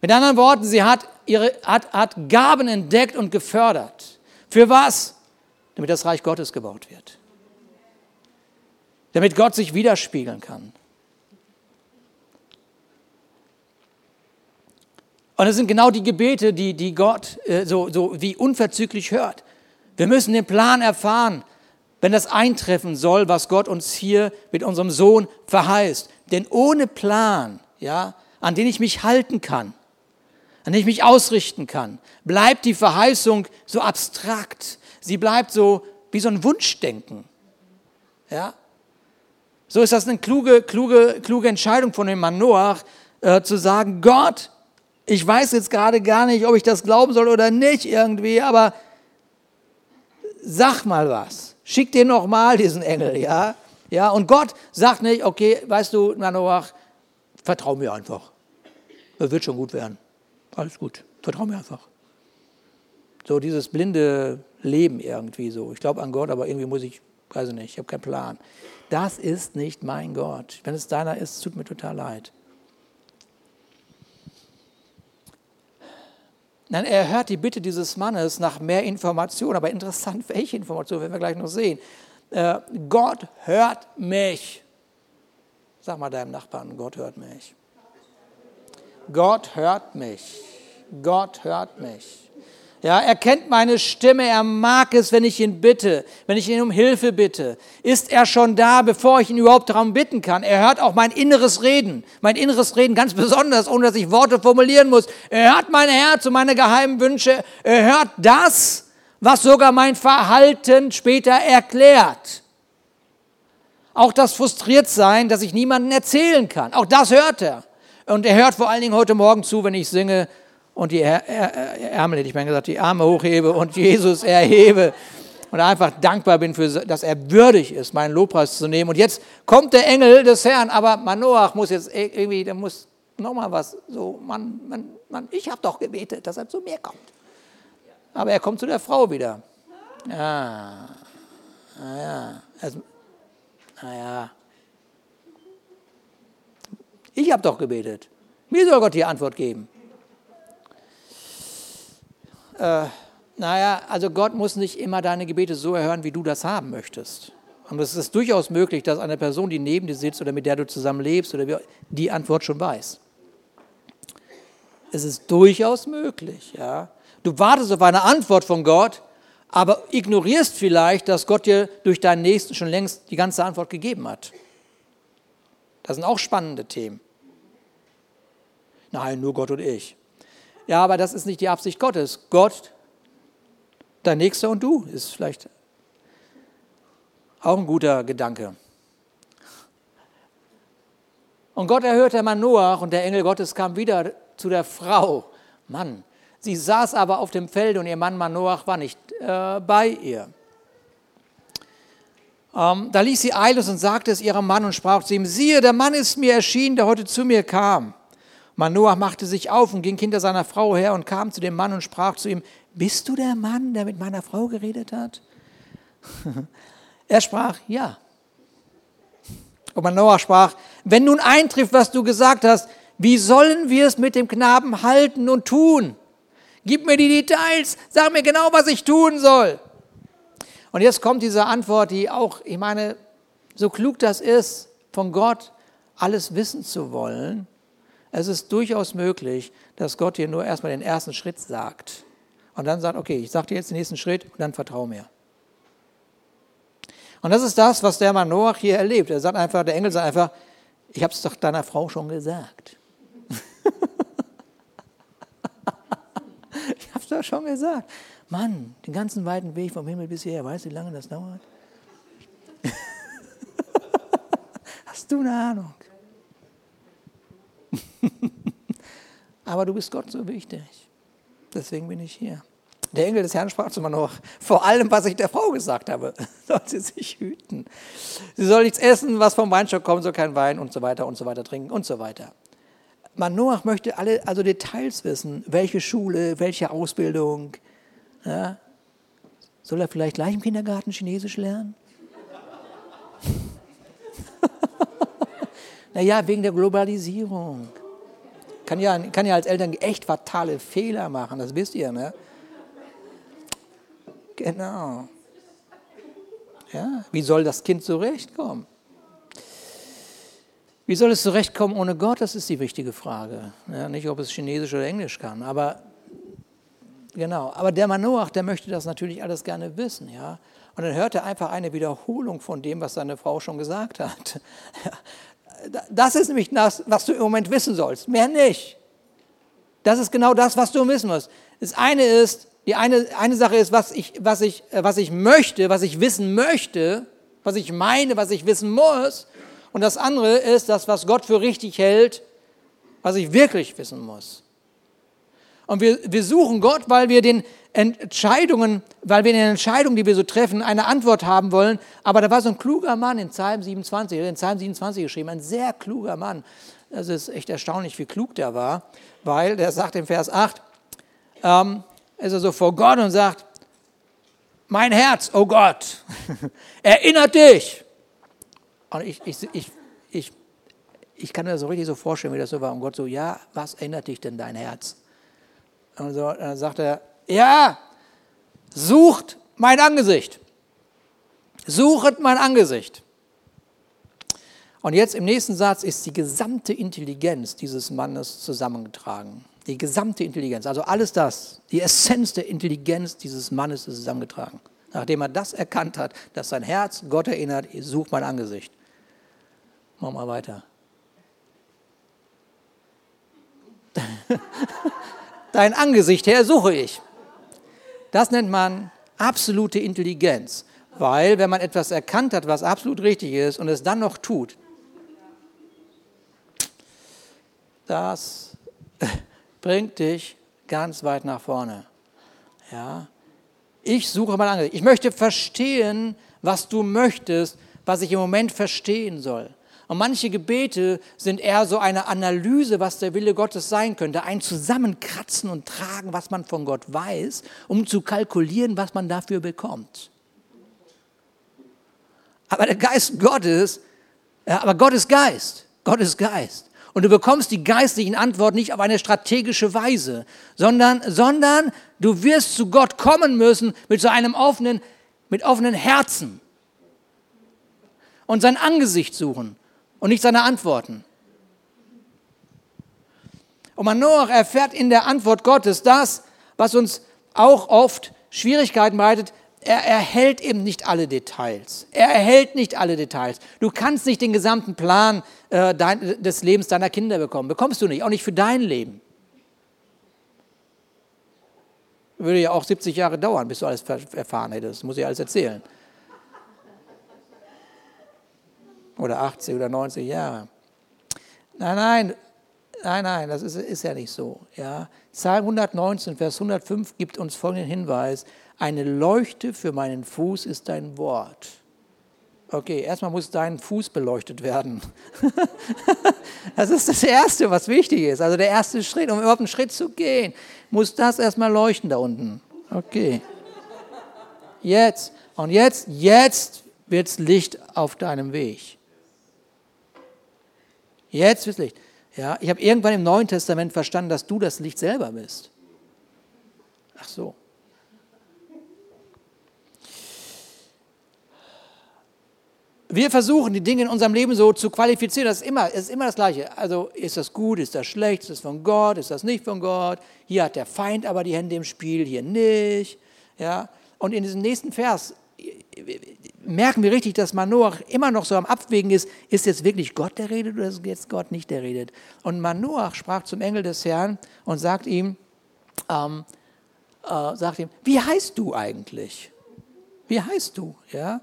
Mit anderen Worten, sie hat, ihre, hat, hat Gaben entdeckt und gefördert. Für was? Damit das Reich Gottes gebaut wird. Damit Gott sich widerspiegeln kann. Und es sind genau die Gebete, die, die Gott äh, so, so wie unverzüglich hört. Wir müssen den Plan erfahren, wenn das eintreffen soll, was Gott uns hier mit unserem Sohn verheißt. Denn ohne Plan, ja, an den ich mich halten kann, an den ich mich ausrichten kann, bleibt die Verheißung so abstrakt. Sie bleibt so wie so ein Wunschdenken. Ja? So ist das eine kluge, kluge, kluge Entscheidung von dem Mann Noach, äh, zu sagen, Gott, ich weiß jetzt gerade gar nicht, ob ich das glauben soll oder nicht irgendwie, aber sag mal was. Schick dir noch mal diesen Engel, ja? Ja, und Gott sagt nicht, okay, weißt du, Noach, vertrau mir einfach. Das wird schon gut werden. Alles gut, vertrau mir einfach. So dieses blinde Leben irgendwie so. Ich glaube an Gott, aber irgendwie muss ich, weiß ich nicht, ich habe keinen Plan. Das ist nicht mein Gott. Wenn es deiner ist, tut mir total leid. Nein, er hört die Bitte dieses Mannes nach mehr Informationen, aber interessant, welche Informationen, werden wir gleich noch sehen. Äh, Gott hört mich. Sag mal deinem Nachbarn, Gott hört mich. Gott hört mich. Gott hört mich. Ja, er kennt meine Stimme, er mag es, wenn ich ihn bitte, wenn ich ihn um Hilfe bitte. Ist er schon da, bevor ich ihn überhaupt darum bitten kann? Er hört auch mein inneres Reden, mein inneres Reden ganz besonders, ohne dass ich Worte formulieren muss. Er hört mein Herz und meine geheimen Wünsche. Er hört das, was sogar mein Verhalten später erklärt. Auch das Frustriertsein, dass ich niemandem erzählen kann. Auch das hört er. Und er hört vor allen Dingen heute Morgen zu, wenn ich singe, und die Ärmel, ich mal gesagt, die Arme hochhebe und Jesus erhebe und einfach dankbar bin, für, dass er würdig ist, meinen Lobpreis zu nehmen. Und jetzt kommt der Engel des Herrn, aber Manoach muss jetzt irgendwie, der muss nochmal was, so, Mann, Mann, Mann, ich habe doch gebetet, dass er zu mir kommt. Aber er kommt zu der Frau wieder. Ja, naja, also, naja. Ich habe doch gebetet. Mir soll Gott die Antwort geben äh, naja, also Gott muss nicht immer deine Gebete so erhören, wie du das haben möchtest. Und es ist durchaus möglich, dass eine Person, die neben dir sitzt oder mit der du zusammen lebst, oder die Antwort schon weiß. Es ist durchaus möglich. Ja. Du wartest auf eine Antwort von Gott, aber ignorierst vielleicht, dass Gott dir durch deinen Nächsten schon längst die ganze Antwort gegeben hat. Das sind auch spannende Themen. Nein, nur Gott und ich. Ja, aber das ist nicht die Absicht Gottes. Gott, dein Nächster und du ist vielleicht auch ein guter Gedanke. Und Gott erhörte Mann Noach und der Engel Gottes kam wieder zu der Frau. Mann, sie saß aber auf dem Feld und ihr Mann Manoach war nicht äh, bei ihr. Ähm, da ließ sie Eiles und sagte es ihrem Mann und sprach zu ihm, siehe, der Mann ist mir erschienen, der heute zu mir kam. Manoah machte sich auf und ging hinter seiner Frau her und kam zu dem Mann und sprach zu ihm, bist du der Mann, der mit meiner Frau geredet hat? [LAUGHS] er sprach, ja. Und Manoah sprach, wenn nun eintrifft, was du gesagt hast, wie sollen wir es mit dem Knaben halten und tun? Gib mir die Details, sag mir genau, was ich tun soll. Und jetzt kommt diese Antwort, die auch, ich meine, so klug das ist, von Gott alles wissen zu wollen, es ist durchaus möglich, dass Gott dir nur erstmal den ersten Schritt sagt. Und dann sagt, okay, ich sage dir jetzt den nächsten Schritt und dann vertraue mir. Und das ist das, was der Mann Noach hier erlebt. Er sagt einfach, der Engel sagt einfach, ich habe es doch deiner Frau schon gesagt. [LAUGHS] ich habe es doch schon gesagt. Mann, den ganzen weiten Weg vom Himmel bis hierher, weißt du, wie lange das dauert? [LAUGHS] Hast du eine Ahnung? [LAUGHS] Aber du bist Gott so wichtig. Deswegen bin ich hier. Der Engel des Herrn sprach zu Manoach, vor allem, was ich der Frau gesagt habe, [LAUGHS] soll sie sich hüten. Sie soll nichts essen, was vom Weinstock kommt, soll kein Wein und so weiter und so weiter trinken und so weiter. Manoach möchte alle, also Details wissen, welche Schule, welche Ausbildung. Ja? Soll er vielleicht gleich im Kindergarten Chinesisch lernen? [LAUGHS] naja, wegen der Globalisierung. Kann ja, kann ja als Eltern echt fatale Fehler machen, das wisst ihr, ne? Genau. Ja, wie soll das Kind zurechtkommen? Wie soll es zurechtkommen ohne Gott? Das ist die wichtige Frage. Ja, nicht, ob es Chinesisch oder Englisch kann, aber genau. Aber der Manoach, der möchte das natürlich alles gerne wissen, ja. Und dann hört er einfach eine Wiederholung von dem, was seine Frau schon gesagt hat. Das ist nämlich das, was du im Moment wissen sollst. Mehr nicht. Das ist genau das, was du wissen musst. Das eine ist, die eine, eine Sache ist, was ich, was, ich, was ich möchte, was ich wissen möchte, was ich meine, was ich wissen muss. Und das andere ist das, was Gott für richtig hält, was ich wirklich wissen muss. Und wir, wir suchen Gott, weil wir den Entscheidungen, weil wir in den Entscheidungen, die wir so treffen, eine Antwort haben wollen. Aber da war so ein kluger Mann in Psalm 27, in Psalm 27 geschrieben, ein sehr kluger Mann. Das ist echt erstaunlich, wie klug der war, weil der sagt im Vers 8, ähm, ist er so vor Gott und sagt, mein Herz, oh Gott, [LAUGHS] erinnert dich. Und ich, ich, ich, ich, ich kann mir so richtig so vorstellen, wie das so war. Und Gott so, ja, was erinnert dich denn dein Herz? Und so, dann sagt er, ja, sucht mein Angesicht. Suchet mein Angesicht. Und jetzt im nächsten Satz ist die gesamte Intelligenz dieses Mannes zusammengetragen. Die gesamte Intelligenz, also alles das, die Essenz der Intelligenz dieses Mannes ist zusammengetragen. Nachdem er das erkannt hat, dass sein Herz Gott erinnert, sucht mein Angesicht. Machen wir weiter. [LAUGHS] Dein Angesicht, Herr, suche ich. Das nennt man absolute Intelligenz. Weil wenn man etwas erkannt hat, was absolut richtig ist und es dann noch tut, das [LAUGHS] bringt dich ganz weit nach vorne. Ja? Ich suche mein Angesicht. Ich möchte verstehen, was du möchtest, was ich im Moment verstehen soll. Und manche Gebete sind eher so eine Analyse, was der Wille Gottes sein könnte. Ein Zusammenkratzen und Tragen, was man von Gott weiß, um zu kalkulieren, was man dafür bekommt. Aber der Geist Gottes, aber Gott ist Geist. Gott ist Geist. Und du bekommst die geistlichen Antworten nicht auf eine strategische Weise, sondern, sondern du wirst zu Gott kommen müssen mit so einem offenen, mit offenen Herzen und sein Angesicht suchen und nicht seine Antworten. Und Manoach erfährt in der Antwort Gottes das, was uns auch oft Schwierigkeiten bereitet. Er erhält eben nicht alle Details. Er erhält nicht alle Details. Du kannst nicht den gesamten Plan äh, dein, des Lebens deiner Kinder bekommen. Bekommst du nicht, auch nicht für dein Leben. Würde ja auch 70 Jahre dauern, bis du alles erfahren hättest. Das muss ich alles erzählen. Oder 80 oder 90 Jahre. Nein, nein, nein, nein, das ist, ist ja nicht so. Ja. Psalm 119, Vers 105 gibt uns folgenden Hinweis. Eine Leuchte für meinen Fuß ist dein Wort. Okay, erstmal muss dein Fuß beleuchtet werden. [LAUGHS] das ist das Erste, was wichtig ist. Also der erste Schritt, um überhaupt einen Schritt zu gehen, muss das erstmal leuchten da unten. Okay. Jetzt, und jetzt, jetzt wird Licht auf deinem Weg. Jetzt wird Licht. Ja, ich habe irgendwann im Neuen Testament verstanden, dass du das Licht selber bist. Ach so. Wir versuchen, die Dinge in unserem Leben so zu qualifizieren. Das ist immer, das ist immer das Gleiche. Also, ist das gut, ist das schlecht, ist das von Gott, ist das nicht von Gott? Hier hat der Feind aber die Hände im Spiel, hier nicht. Ja? Und in diesem nächsten Vers merken wir richtig, dass Manoach immer noch so am Abwägen ist, ist jetzt wirklich Gott, der redet oder ist jetzt Gott nicht, der redet? Und Manoach sprach zum Engel des Herrn und sagt ihm, ähm, äh, sagt ihm, wie heißt du eigentlich? Wie heißt du? Ja,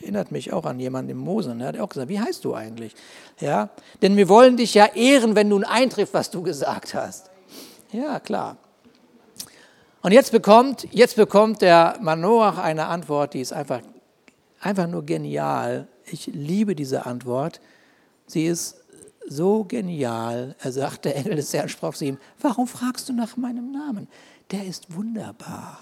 erinnert mich auch an jemanden im Mose, der hat auch gesagt, wie heißt du eigentlich? Ja, denn wir wollen dich ja ehren, wenn nun eintrifft, was du gesagt hast. Ja, klar. Und jetzt bekommt, jetzt bekommt der Manoach eine Antwort, die ist einfach, einfach nur genial. Ich liebe diese Antwort. Sie ist so genial. Er sagt, [LAUGHS] der Engel des Herrn sprach zu ihm, warum fragst du nach meinem Namen? Der ist wunderbar.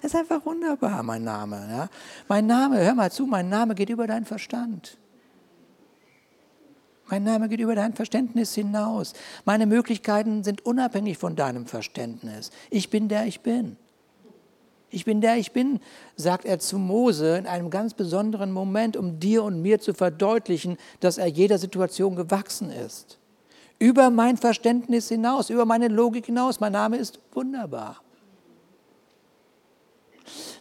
Es [LAUGHS] ist einfach wunderbar, mein Name. Ja? Mein Name, hör mal zu, mein Name geht über deinen Verstand. Mein Name geht über dein Verständnis hinaus. Meine Möglichkeiten sind unabhängig von deinem Verständnis. Ich bin der ich bin. Ich bin der ich bin, sagt er zu Mose in einem ganz besonderen Moment, um dir und mir zu verdeutlichen, dass er jeder Situation gewachsen ist. Über mein Verständnis hinaus, über meine Logik hinaus. Mein Name ist wunderbar.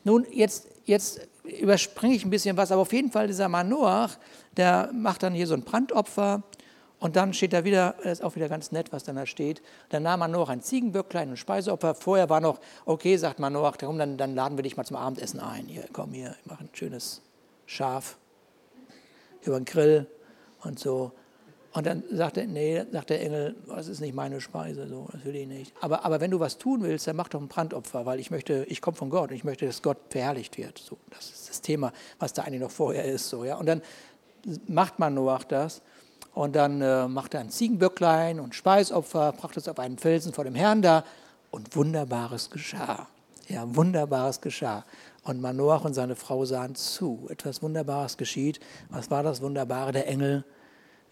Nun, jetzt, jetzt überspringe ich ein bisschen was, aber auf jeden Fall dieser Manoach, der macht dann hier so ein Brandopfer und dann steht da wieder, das ist auch wieder ganz nett, was dann da steht. Dann nahm Manoach ein Ziegenböcklein, ein Speiseopfer. Vorher war noch, okay, sagt Manoach, komm, dann, dann laden wir dich mal zum Abendessen ein. Hier, komm hier, ich mache ein schönes Schaf. über den Grill und so. Und dann sagt der, nee, sagt der Engel, das ist nicht meine Speise, so, das will ich nicht. Aber, aber wenn du was tun willst, dann mach doch ein Brandopfer, weil ich möchte, ich komme von Gott und ich möchte, dass Gott verherrlicht wird. So, das ist das Thema, was da eigentlich noch vorher ist. So, ja. Und dann macht man Noach das und dann äh, macht er ein Ziegenböcklein und Speisopfer, brachte es auf einen Felsen vor dem Herrn da und Wunderbares geschah. Ja, Wunderbares geschah. Und Manoach und seine Frau sahen zu. Etwas Wunderbares geschieht. Was war das Wunderbare? Der Engel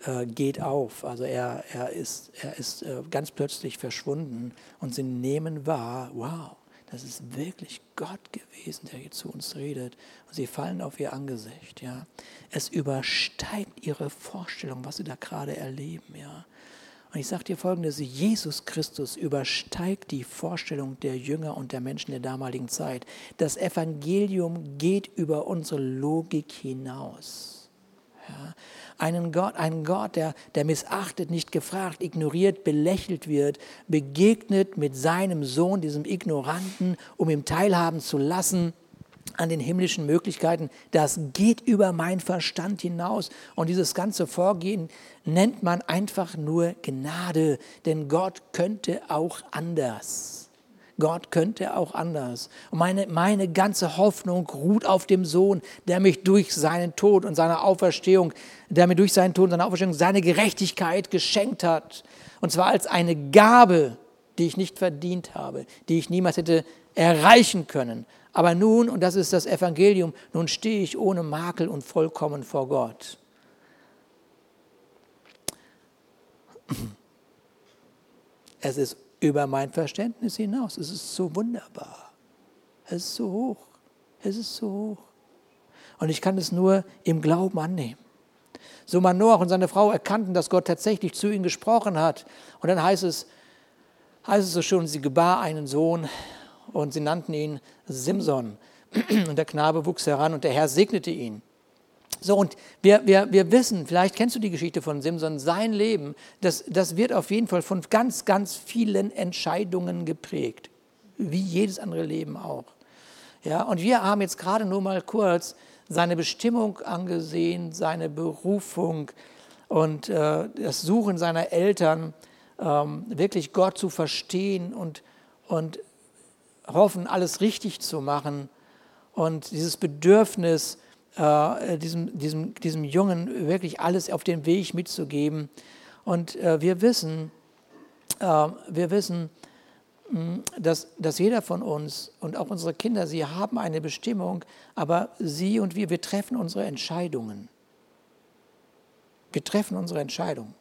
äh, geht auf. Also er, er ist, er ist äh, ganz plötzlich verschwunden und sie nehmen wahr, wow, das ist wirklich Gott gewesen, der hier zu uns redet. Und sie fallen auf ihr Angesicht. Ja. Es übersteigt ihre Vorstellung, was sie da gerade erleben. Ja. Und ich sage dir folgendes, Jesus Christus übersteigt die Vorstellung der Jünger und der Menschen der damaligen Zeit. Das Evangelium geht über unsere Logik hinaus. Ja einen Gott, einen Gott, der, der missachtet, nicht gefragt, ignoriert, belächelt wird, begegnet mit seinem Sohn, diesem Ignoranten, um ihm teilhaben zu lassen an den himmlischen Möglichkeiten, das geht über mein Verstand hinaus. Und dieses ganze Vorgehen nennt man einfach nur Gnade, denn Gott könnte auch anders. Gott könnte auch anders. Und meine, meine ganze Hoffnung ruht auf dem Sohn, der mich durch seinen Tod und seine Auferstehung, der mir durch seinen Tod und seine Auferstehung seine Gerechtigkeit geschenkt hat. Und zwar als eine Gabe, die ich nicht verdient habe, die ich niemals hätte erreichen können. Aber nun, und das ist das Evangelium, nun stehe ich ohne Makel und vollkommen vor Gott. Es ist über mein Verständnis hinaus. Es ist so wunderbar. Es ist so hoch. Es ist so hoch. Und ich kann es nur im Glauben annehmen. So Manoach und seine Frau erkannten, dass Gott tatsächlich zu ihnen gesprochen hat. Und dann heißt es, heißt es so schon, sie gebar einen Sohn und sie nannten ihn Simson. Und der Knabe wuchs heran und der Herr segnete ihn. So, und wir, wir, wir wissen, vielleicht kennst du die Geschichte von Simson, sein Leben, das, das wird auf jeden Fall von ganz, ganz vielen Entscheidungen geprägt, wie jedes andere Leben auch. Ja, und wir haben jetzt gerade nur mal kurz seine Bestimmung angesehen, seine Berufung und äh, das Suchen seiner Eltern, ähm, wirklich Gott zu verstehen und, und hoffen, alles richtig zu machen. Und dieses Bedürfnis, äh, diesem, diesem, diesem Jungen wirklich alles auf den Weg mitzugeben. Und äh, wir wissen, äh, wir wissen, hm, dass, dass jeder von uns und auch unsere Kinder, sie haben eine Bestimmung, aber sie und wir, wir treffen unsere Entscheidungen. Wir treffen unsere Entscheidungen.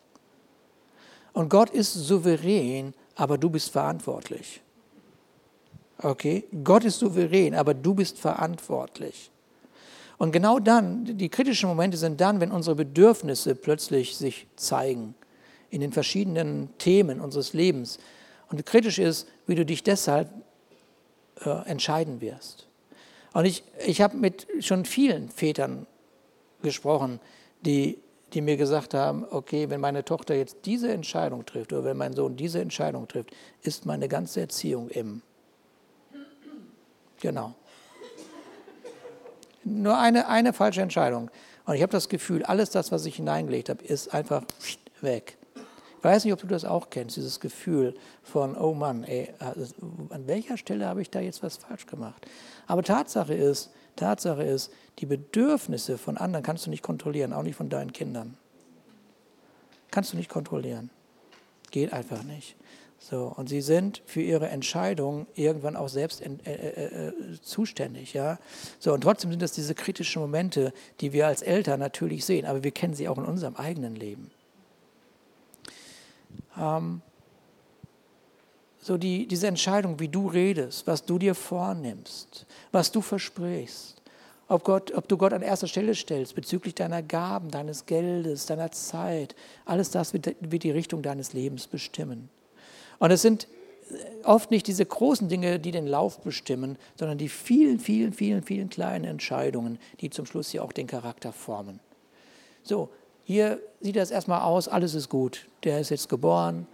Und Gott ist souverän, aber du bist verantwortlich. Okay? Gott ist souverän, aber du bist verantwortlich. Und genau dann, die kritischen Momente sind dann, wenn unsere Bedürfnisse plötzlich sich zeigen in den verschiedenen Themen unseres Lebens. Und kritisch ist, wie du dich deshalb äh, entscheiden wirst. Und ich, ich habe mit schon vielen Vätern gesprochen, die, die mir gesagt haben, okay, wenn meine Tochter jetzt diese Entscheidung trifft oder wenn mein Sohn diese Entscheidung trifft, ist meine ganze Erziehung im. Genau. Nur eine, eine falsche Entscheidung. Und ich habe das Gefühl, alles das, was ich hineingelegt habe, ist einfach weg. Ich weiß nicht, ob du das auch kennst, dieses Gefühl von, oh Mann, ey, also, an welcher Stelle habe ich da jetzt was falsch gemacht? Aber Tatsache ist, Tatsache ist, die Bedürfnisse von anderen kannst du nicht kontrollieren, auch nicht von deinen Kindern. Kannst du nicht kontrollieren. Geht einfach nicht. So, und sie sind für ihre Entscheidung irgendwann auch selbst äh, äh, äh, zuständig. Ja? So, und trotzdem sind das diese kritischen Momente, die wir als Eltern natürlich sehen, aber wir kennen sie auch in unserem eigenen Leben. Ähm, so die, diese Entscheidung, wie du redest, was du dir vornimmst, was du versprichst, ob, Gott, ob du Gott an erster Stelle stellst bezüglich deiner Gaben, deines Geldes, deiner Zeit, alles das wird, wird die Richtung deines Lebens bestimmen. Und es sind oft nicht diese großen Dinge, die den Lauf bestimmen, sondern die vielen, vielen, vielen, vielen kleinen Entscheidungen, die zum Schluss hier auch den Charakter formen. So, hier sieht das erstmal aus, alles ist gut. Der ist jetzt geboren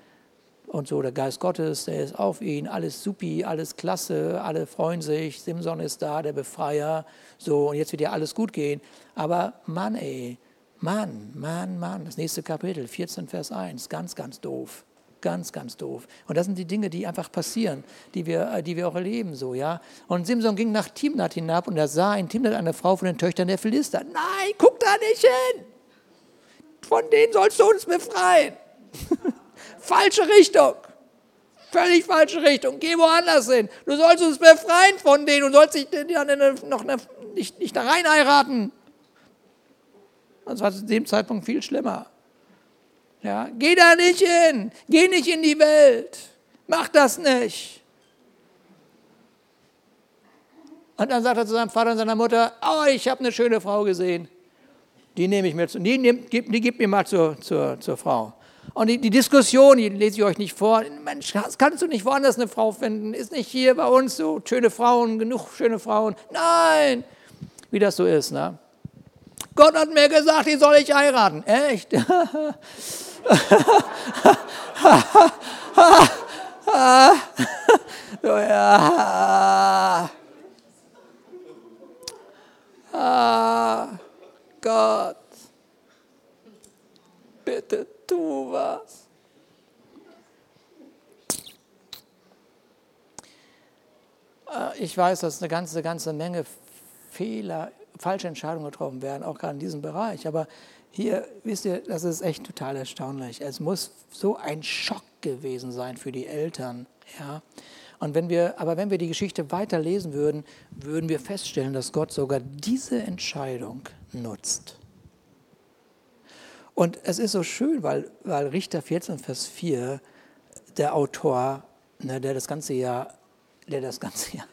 und so, der Geist Gottes, der ist auf ihn, alles supi, alles klasse, alle freuen sich, Simson ist da, der Befreier, so, und jetzt wird ja alles gut gehen. Aber Mann, ey, Mann, Mann, Mann, das nächste Kapitel, 14 Vers 1, ganz, ganz doof. Ganz, ganz doof. Und das sind die Dinge, die einfach passieren, die wir, äh, die wir auch erleben, so, ja. Und Simson ging nach Timnat hinab und er sah in Timnat eine Frau von den Töchtern der Philister. Nein, guck da nicht hin! Von denen sollst du uns befreien. [LAUGHS] falsche Richtung. Völlig falsche Richtung. Geh woanders hin. Du sollst uns befreien von denen und sollst dich noch nicht, nicht da rein heiraten. Das war zu dem Zeitpunkt viel schlimmer. Ja, geh da nicht hin, geh nicht in die Welt, mach das nicht. Und dann sagt er zu seinem Vater und seiner Mutter, oh, ich habe eine schöne Frau gesehen. Die nehme ich mir zu, die, nehm, die, die gib mir mal zur, zur, zur Frau. Und die, die, Diskussion, die lese ich euch nicht vor. Mensch, kannst du nicht woanders eine Frau finden? Ist nicht hier bei uns so schöne Frauen, genug schöne Frauen? Nein, wie das so ist. Ne? Gott hat mir gesagt, die soll ich heiraten. Echt? [LAUGHS] [LAUGHS] Ah, Gott, bitte tu was. Ah, ich weiß, dass eine ganze, ganze Menge Fehler, falsche Entscheidungen getroffen werden, auch gerade in diesem Bereich. Aber hier, wisst ihr, das ist echt total erstaunlich. Es muss so ein Schock gewesen sein für die Eltern. Ja? Und wenn wir, aber wenn wir die Geschichte weiterlesen würden, würden wir feststellen, dass Gott sogar diese Entscheidung nutzt. Und es ist so schön, weil, weil Richter 14, Vers 4, der Autor, ne, der das ganze ja, der das ganze ja,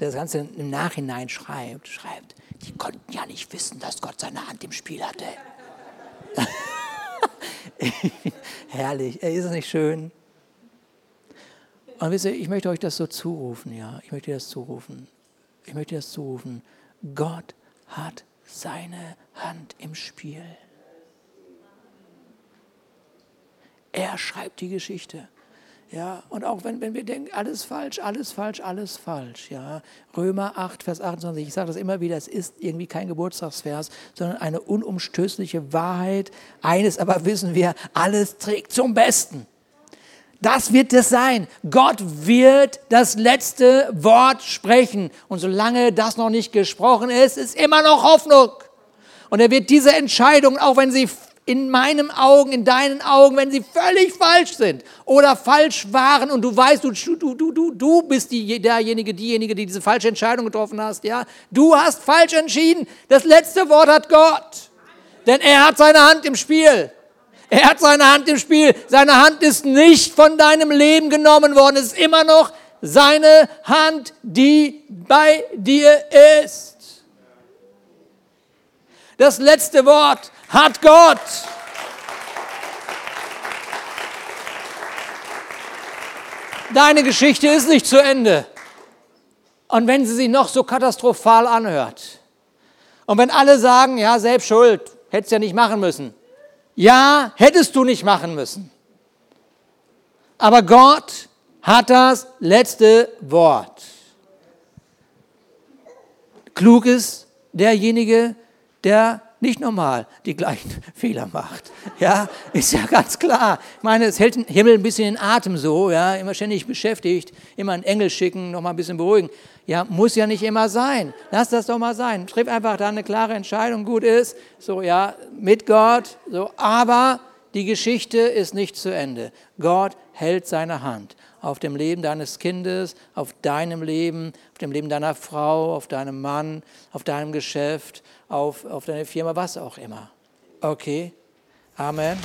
der das Ganze im Nachhinein schreibt, schreibt, die konnten ja nicht wissen, dass Gott seine Hand im Spiel hatte. [LAUGHS] Herrlich, ist es nicht schön? Und wisst ihr, ich möchte euch das so zurufen, ja, ich möchte das zurufen. Ich möchte das zurufen. Gott hat seine Hand im Spiel. Er schreibt die Geschichte. Ja, und auch wenn, wenn wir denken, alles falsch, alles falsch, alles falsch. Ja. Römer 8, Vers 28, ich sage das immer wieder, es ist irgendwie kein Geburtstagsvers, sondern eine unumstößliche Wahrheit. Eines aber wissen wir, alles trägt zum Besten. Das wird es sein. Gott wird das letzte Wort sprechen. Und solange das noch nicht gesprochen ist, ist immer noch Hoffnung. Und er wird diese Entscheidung, auch wenn sie in meinen Augen, in deinen Augen, wenn sie völlig falsch sind oder falsch waren und du weißt, du, du, du, du, du bist die, derjenige, diejenige, die diese falsche Entscheidung getroffen hast, ja, du hast falsch entschieden. Das letzte Wort hat Gott, denn er hat seine Hand im Spiel. Er hat seine Hand im Spiel. Seine Hand ist nicht von deinem Leben genommen worden. Es ist immer noch seine Hand, die bei dir ist. Das letzte Wort hat Gott. Deine Geschichte ist nicht zu Ende. Und wenn sie sich noch so katastrophal anhört, und wenn alle sagen, ja, selbst schuld, hättest ja nicht machen müssen. Ja, hättest du nicht machen müssen. Aber Gott hat das letzte Wort. Klug ist derjenige, der nicht normal die gleichen [LAUGHS] Fehler macht. Ja, ist ja ganz klar. Ich meine, es hält den Himmel ein bisschen in Atem so, ja, immer ständig beschäftigt, immer einen Engel schicken, noch mal ein bisschen beruhigen. Ja, muss ja nicht immer sein. Lass das doch mal sein. Triff einfach da eine klare Entscheidung, gut ist. So, ja, mit Gott. So, aber die Geschichte ist nicht zu Ende. Gott hält seine Hand auf dem Leben deines Kindes, auf deinem Leben, auf dem Leben deiner Frau, auf deinem Mann, auf deinem Geschäft, auf, auf deine Firma, was auch immer. Okay? Amen.